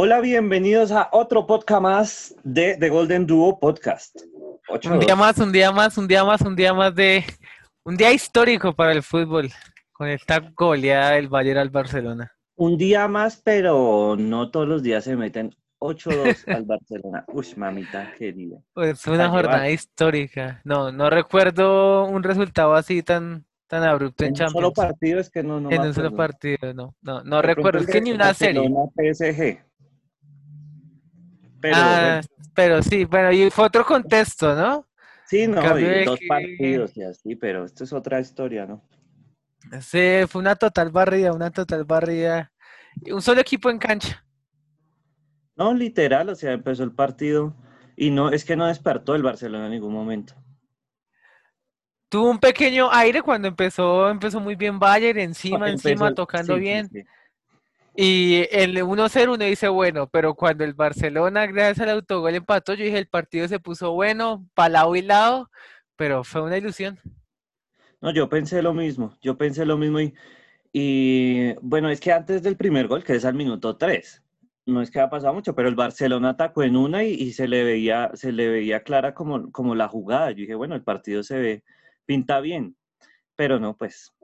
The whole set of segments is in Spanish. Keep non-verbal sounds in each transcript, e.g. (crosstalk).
Hola, bienvenidos a otro podcast más de The Golden Duo Podcast. un día más, un día más, un día más, un día más de... Un día histórico para el fútbol, con esta goleada del Bayern al Barcelona. Un día más, pero no todos los días se meten 8-2 (laughs) al Barcelona. Uy, mamita querida. Pues una jornada histórica. No, no recuerdo un resultado así tan, tan abrupto en, en Champions. En un solo partido es que no, no En un solo partido, no. No, no recuerdo, es que ni una serie. PSG. Pero, ah, pero sí, bueno, y fue otro contexto, ¿no? Sí, no, y dos partidos y así, pero esto es otra historia, ¿no? Sí, fue una total barrida, una total barrida. Un solo equipo en cancha. No, literal, o sea, empezó el partido y no, es que no despertó el Barcelona en ningún momento. Tuvo un pequeño aire cuando empezó, empezó muy bien Bayern, encima, encima, tocando bien. Y el 1-0 uno dice, bueno, pero cuando el Barcelona, gracias al autogol, empató, yo dije, el partido se puso bueno, para lado y lado, pero fue una ilusión. No, yo pensé lo mismo, yo pensé lo mismo y, y bueno, es que antes del primer gol, que es al minuto 3, no es que ha pasado mucho, pero el Barcelona atacó en una y, se le veía, se le veía clara como, como la jugada. Yo dije, bueno, el partido se ve, pinta bien, pero no, pues.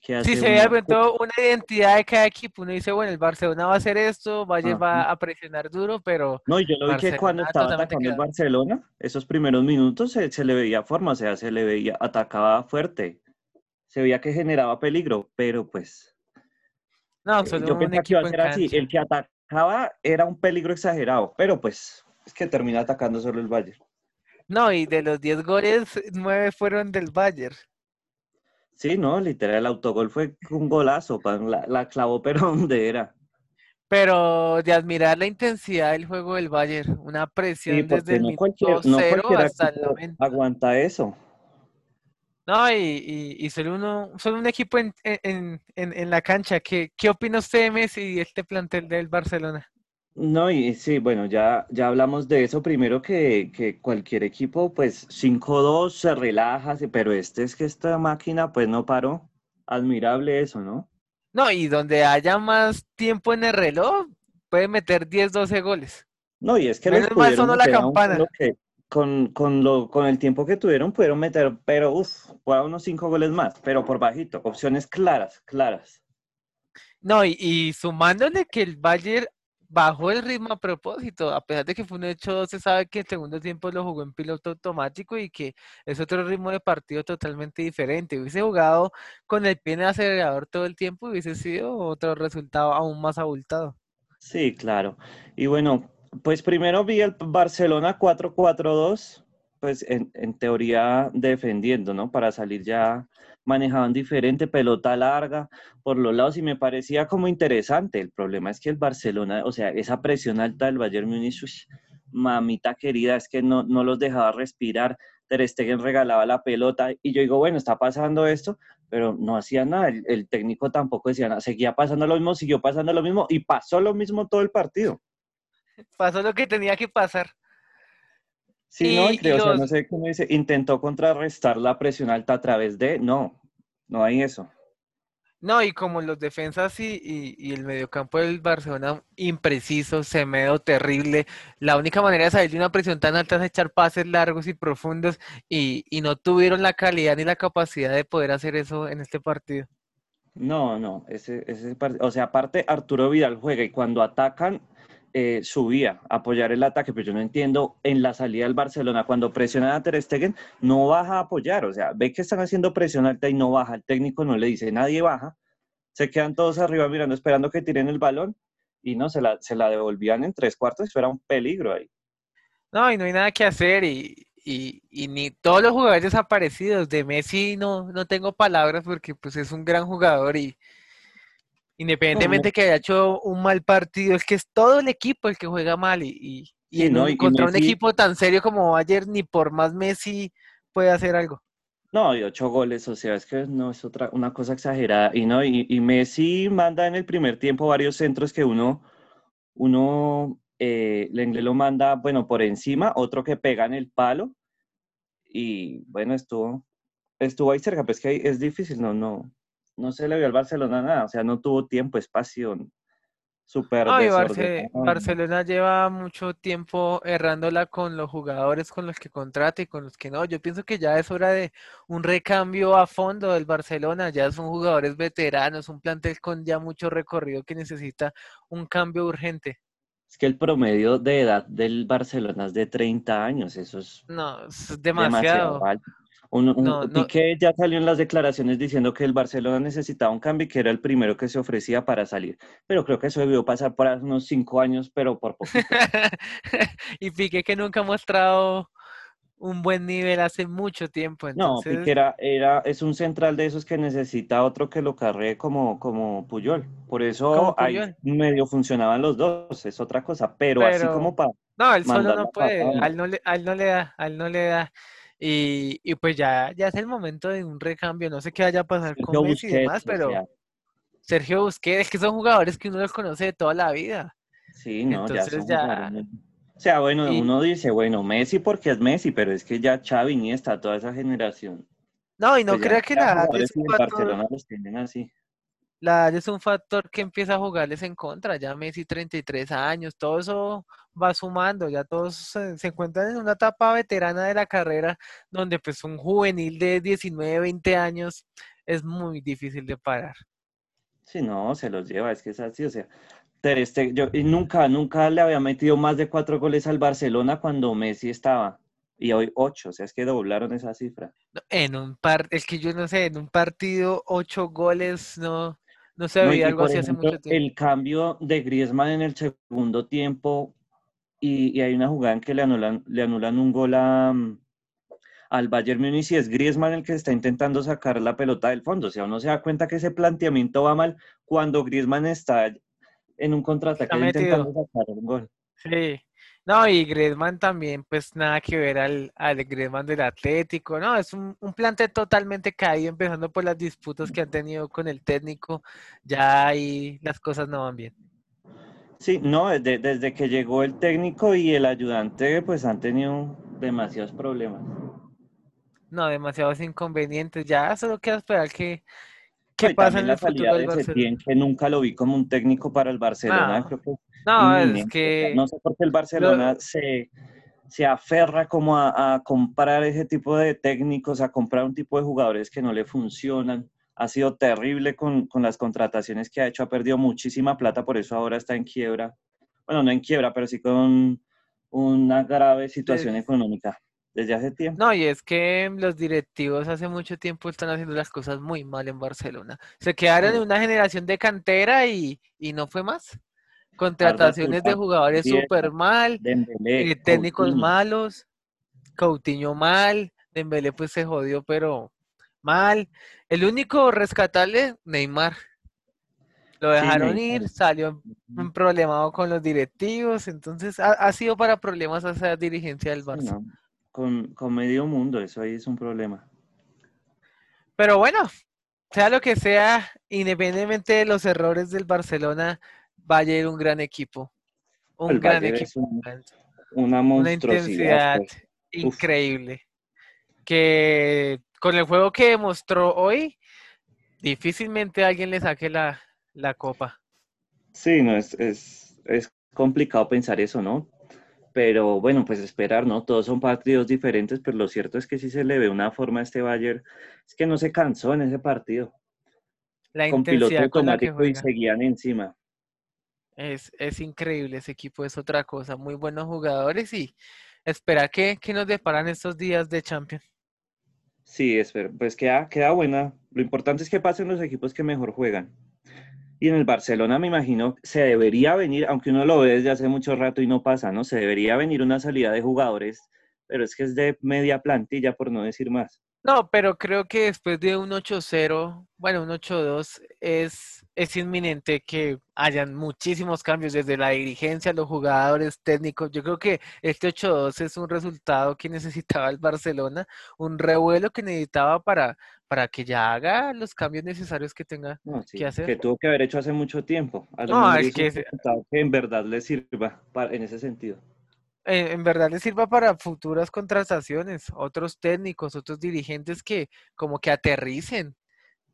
Sí, se ve una identidad de cada equipo. Uno dice, bueno, el Barcelona va a hacer esto, Valle va a presionar duro, pero. No, yo lo vi que cuando estaba atacando el Barcelona, esos primeros minutos se, se, le veía forma, o sea, se le veía, atacaba fuerte, se veía que generaba peligro, pero pues. No, solo yo pensé que iba a ser así, el que ataca era un peligro exagerado, pero pues es que termina atacando solo el Bayern. No, y de los 10 goles, 9 fueron del Bayern. Sí, no, literal, el autogol fue un golazo, la, la clavó, pero (laughs) donde era. Pero de admirar la intensidad del juego del Bayern, una presión desde el minuto cero hasta el momento. Aguanta eso. No, y, y, solo, uno, solo un equipo en, en, en, la cancha. ¿Qué, ¿Qué opina usted, Messi, y este plantel del Barcelona? No, y sí, bueno, ya, ya hablamos de eso. Primero que, que cualquier equipo, pues 5-2 se relaja, pero este es que esta máquina, pues no paró. Admirable eso, ¿no? No, y donde haya más tiempo en el reloj, puede meter 10, 12 goles. No, y es que Menos mal sonó la campana con, con, lo, con el tiempo que tuvieron pudieron meter, pero uff, unos cinco goles más, pero por bajito, opciones claras, claras. No, y, y sumándole que el Bayern bajó el ritmo a propósito, a pesar de que fue un hecho, se sabe que el segundo tiempo lo jugó en piloto automático y que es otro ritmo de partido totalmente diferente. Hubiese jugado con el pie en el acelerador todo el tiempo, hubiese sido otro resultado aún más abultado. Sí, claro. Y bueno, pues primero vi el Barcelona 4-4-2, pues en, teoría defendiendo, ¿no? Para salir ya manejaban diferente, pelota larga por los lados y me parecía como interesante. El problema es que el Barcelona, o sea, esa presión alta del Bayern Múnich, mamita querida, es que no, no los dejaba respirar. Ter Stegen regalaba la pelota y yo digo, bueno, está pasando esto, pero no hacía nada. El, el técnico tampoco decía nada. Seguía pasando lo mismo, siguió pasando lo mismo y pasó lo mismo todo el partido. Pasó lo que tenía que pasar. Sí, no, creo, o sea, no sé cómo dice, intentó contrarrestar la presión alta a través de, no, no hay eso. No, y como los defensas y, y, el mediocampo del Barcelona impreciso, semedo, terrible, la única manera de salir de una presión tan alta es echar pases largos y profundos y, y no tuvieron la calidad ni la capacidad de poder hacer eso en este partido. No, no, ese, ese, o sea, aparte Arturo Vidal juega y cuando atacan eh, subía apoyar el ataque, pero yo no entiendo en la salida del Barcelona, cuando presionan a Ter Stegen, no baja a apoyar, o sea, ve que están haciendo presión alta y no baja, el técnico no le dice, nadie baja, se quedan todos arriba mirando, esperando que tiren el balón, y no, se la, se la devolvían en tres cuartos, eso era un peligro ahí. No, y no hay nada que hacer, y, y, y, ni todos los jugadores desaparecidos, de Messi no, no tengo palabras porque pues es un gran jugador y, Independientemente que haya hecho un mal partido, es que es todo el equipo el que juega mal y, y, no, contra un equipo tan serio como ayer, ni por más Messi puede hacer algo. No, y ocho goles, o sea, es que no es otra, una cosa exagerada. Y no, y, Messi manda en el primer tiempo varios centros que uno, uno, eh, lo manda, bueno, por encima, otro que pega en el palo. Y bueno, estuvo, estuvo ahí cerca, pues que es difícil, no, no, no se le vio al Barcelona nada, o sea, no tuvo tiempo, espacio. súper No, y Barce-. Barcelona lleva mucho tiempo errándola con los jugadores con los que contrata y con los que no. Yo pienso que ya es hora de un recambio a fondo del Barcelona. Ya son jugadores veteranos, un plantel con ya mucho recorrido que necesita un cambio urgente. Es que el promedio de edad del Barcelona es de 30 años, eso es No, es demasiado demasiado. alto. Un, un- No, no, Piqué ya salió en las declaraciones diciendo que el Barcelona necesitaba un cambio y que era el primero que se ofrecía para salir. Pero creo que eso debió pasar por hace unos cinco años, pero por poquito. (laughs) y Piqué que nunca ha mostrado un buen nivel hace mucho tiempo. No, Entonces, Piqué era, era- es un central de esos que necesita otro que lo carree como, como Puyol. Por eso como ahí Puyol. medio funcionaban los dos, es otra cosa. Pero así Pero como para no, él solo no puede, patada, a él no le, a él no le da, a él no le da. Y, y pues ya, ya es el momento de un recambio. No sé qué vaya a pasar con Messi y demás, pero Sergio Busquets, es que son jugadores que uno los conoce de toda la vida. Sí, no, ya Entonces son ya, O sea, bueno, y uno dice, bueno, Messi porque es Messi, pero es que ya Xavi, Iniesta, toda esa generación, no, y no pues crea que ya la edad jugadores es y un el factor, Barcelona los tienen así. La edad es un factor que empieza a jugarles en contra. Ya Messi 33 años, todo eso va sumando, ya todos se, se encuentran en una etapa veterana de la carrera donde pues un juvenil de 19, 20 años es muy difícil de parar. Si no, se los lleva, es que es así, o sea, Ter Stegen- yo y nunca, nunca le había metido más de cuatro goles al Barcelona cuando Messi estaba, y hoy ocho, o sea, es que doblaron esa cifra. En un par, es que yo no sé, en un partido, ocho goles, no, no se veía algo así hace ejemplo, mucho tiempo. el cambio de Griezmann en el segundo tiempo, y, y hay una jugada en que le anulan, le anulan un gol a, mm, al Bayern Múnich y es Griezmann el que está intentando sacar la pelota del fondo. O sea, uno se da cuenta que ese planteamiento va mal cuando Griezmann está en un contraataque intentando sacar un gol. Sí. No, y Griezmann también, pues nada que ver al, al Griezmann del Atlético, no, es un, un plantel totalmente caído, empezando por las disputas que han tenido con el técnico, ya ahí las cosas no van bien. Sí, no, desde, desde que llegó el técnico y el ayudante, pues han tenido demasiados problemas. No, demasiados inconvenientes, ya solo queda esperar que, qué pasa en la el futuro salida del de. Setién, que nunca lo vi como un técnico para el Barcelona, No, creo que no, es que no sé por qué el lo, Barcelona se, se aferra como a, a comprar ese tipo de técnicos, a comprar un tipo de jugadores que no le funcionan. Ha sido terrible con, con las contrataciones que ha hecho, ha perdido muchísima plata, por eso ahora está en quiebra. Bueno, no en quiebra, pero sí con una grave situación económica desde hace tiempo. No, y es que los directivos hace mucho tiempo están haciendo las cosas muy mal en Barcelona. Se quedaron en una generación de cantera y, y no fue más. Contrataciones de jugadores súper mal, Dembélé, eh, técnicos Coutinho. malos, Coutinho mal, Dembélé pues se jodió, pero mal. El único rescatable, Neymar. Lo dejaron ir, salió un problemado con los directivos, entonces ha, ha sido para problemas esa dirigencia del Barça. no, Con, con medio mundo, eso ahí es un problema. Pero bueno, sea lo que sea, independientemente de los errores del Barcelona, Bayern un gran equipo. Un El gran equipo. un- una Una monstruosidad. intensidad pues. Uf. increíble. Que con el juego que demostró hoy, difícilmente alguien le saque la, la copa. Sí, no, es, es, es complicado pensar eso, ¿no? Pero bueno, pues esperar, ¿no? Todos son partidos diferentes, pero lo cierto es que sí se le ve una forma a este Bayern, es que no se cansó en ese partido, La con piloto automático y seguían encima. Es, es increíble, ese equipo es otra cosa. Muy buenos jugadores y espera que, que nos deparan estos días de Champions. Sí, espero, pues queda, queda buena. Lo importante es que pasen los equipos que mejor juegan. Y en el Barcelona me imagino se debería venir, aunque uno lo ve desde hace mucho rato y no pasa, ¿no? Se debería venir una salida de jugadores, pero es que es de media plantilla, por no decir más. No, pero creo que después de un 8-0, bueno, un 8-2, es, es inminente que hayan muchísimos cambios desde la dirigencia, los jugadores técnicos. Yo creo que este 8-2 es un resultado que (laughs) necesitaba el Barcelona, un revuelo que necesitaba para, para que ya haga los cambios necesarios que tenga No, sí, que hacer. que tuvo que haber hecho hace mucho tiempo. A No, es que que en verdad le sirva para- en ese sentido. En, en verdad les sirva para futuras contrataciones, otros técnicos, otros dirigentes que como que aterricen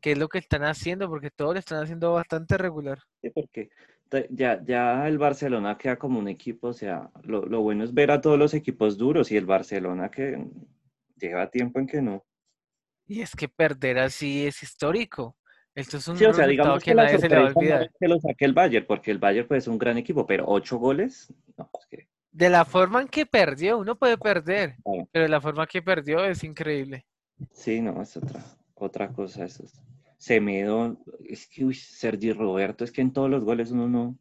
qué es lo que están haciendo, porque todos lo están haciendo bastante regular. Sí, porque ya, ya el Barcelona queda como un equipo, o sea, lo, lo bueno es ver a todos los equipos duros y el Barcelona que lleva tiempo en que no. Y es que perder así es histórico. Esto es un Sí, o sea, digamos resultado que que la nadie se le va a no olvidar. es que lo saque el Bayern, porque el Bayern pues es un gran equipo, pero ocho goles, no, es que, De la forma en que perdió, uno puede perder, claro, pero de la forma que perdió es increíble. sí, no, es otra, otra cosa, eso es. Semedo, es que, uy, Sergi Roberto, es que en todos los goles uno no,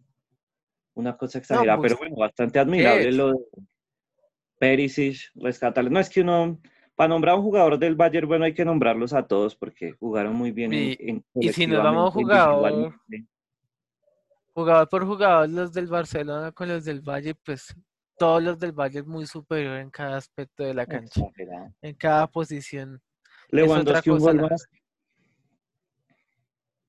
una cosa exagerada, pero bueno, bastante admirable lo de Perisic, rescatarle. No, es que uno, para nombrar a un jugador del Bayern, bueno, hay que nombrarlos a todos porque jugaron muy bien en, Y- en- y si nos vamos a jugador. Jugador por jugador, los del Barcelona con los del Valle, pues todos los del Valle es muy superior en cada aspecto de la cancha, Exagerado. en cada posición. Lewandowski un gol más.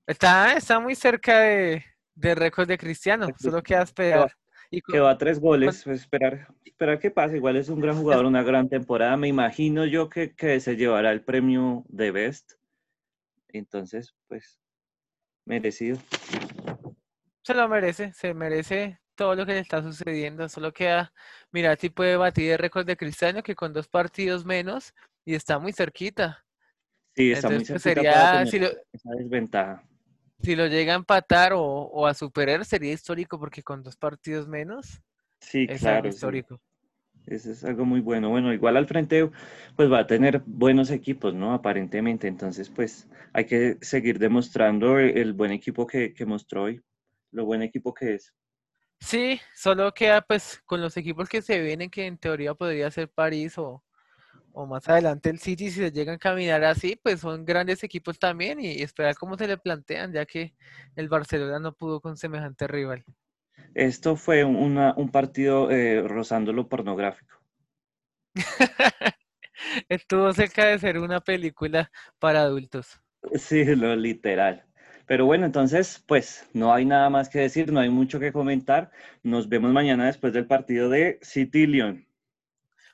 Está, está muy cerca de, de récord de Cristiano, solo queda esperar. Y con- Quedó a tres goles, pues, esperar, esperar que pase. Igual es un gran jugador, una gran temporada. Me imagino yo que, que se llevará el premio de Best. Entonces, pues, merecido. se lo merece, se merece todo lo que le está sucediendo. Solo queda, mira, si puede batir el récord de Cristiano que con dos partidos menos y está muy cerquita. Sí, está muy Entonces, pues, cerquita sería, si lo, esa desventaja. si lo llega a empatar o, o a superar, sería histórico porque con dos partidos menos Sí, es claro. histórico. Eso es algo muy bueno. Bueno, igual al frente, pues va a tener buenos equipos, ¿no? Aparentemente. Entonces, pues hay que seguir demostrando el, el buen equipo que, que mostró hoy, lo buen equipo que es. Sí, solo queda pues con los equipos que se vienen, que en teoría podría ser París o, o más adelante el City, si se llegan a caminar así, pues son grandes equipos también y esperar cómo se le plantean, ya que el Barcelona no pudo con semejante rival. Esto fue una- un partido eh, rozando lo pornográfico. (laughs) Estuvo cerca de ser una película para adultos. Sí, lo literal. Pero bueno, entonces, pues no hay nada más que decir, no hay mucho que comentar. Nos vemos mañana después del partido de City León.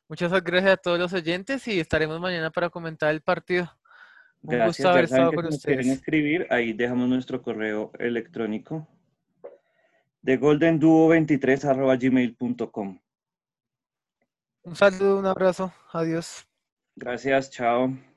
Muchas gracias a todos los oyentes y estaremos mañana para comentar el partido. Un Gracias. gusto haber estado que con si quieren escribir, ahí dejamos nuestro correo electrónico de goldenduo23 Un saludo, un abrazo, adiós. Gracias, chao.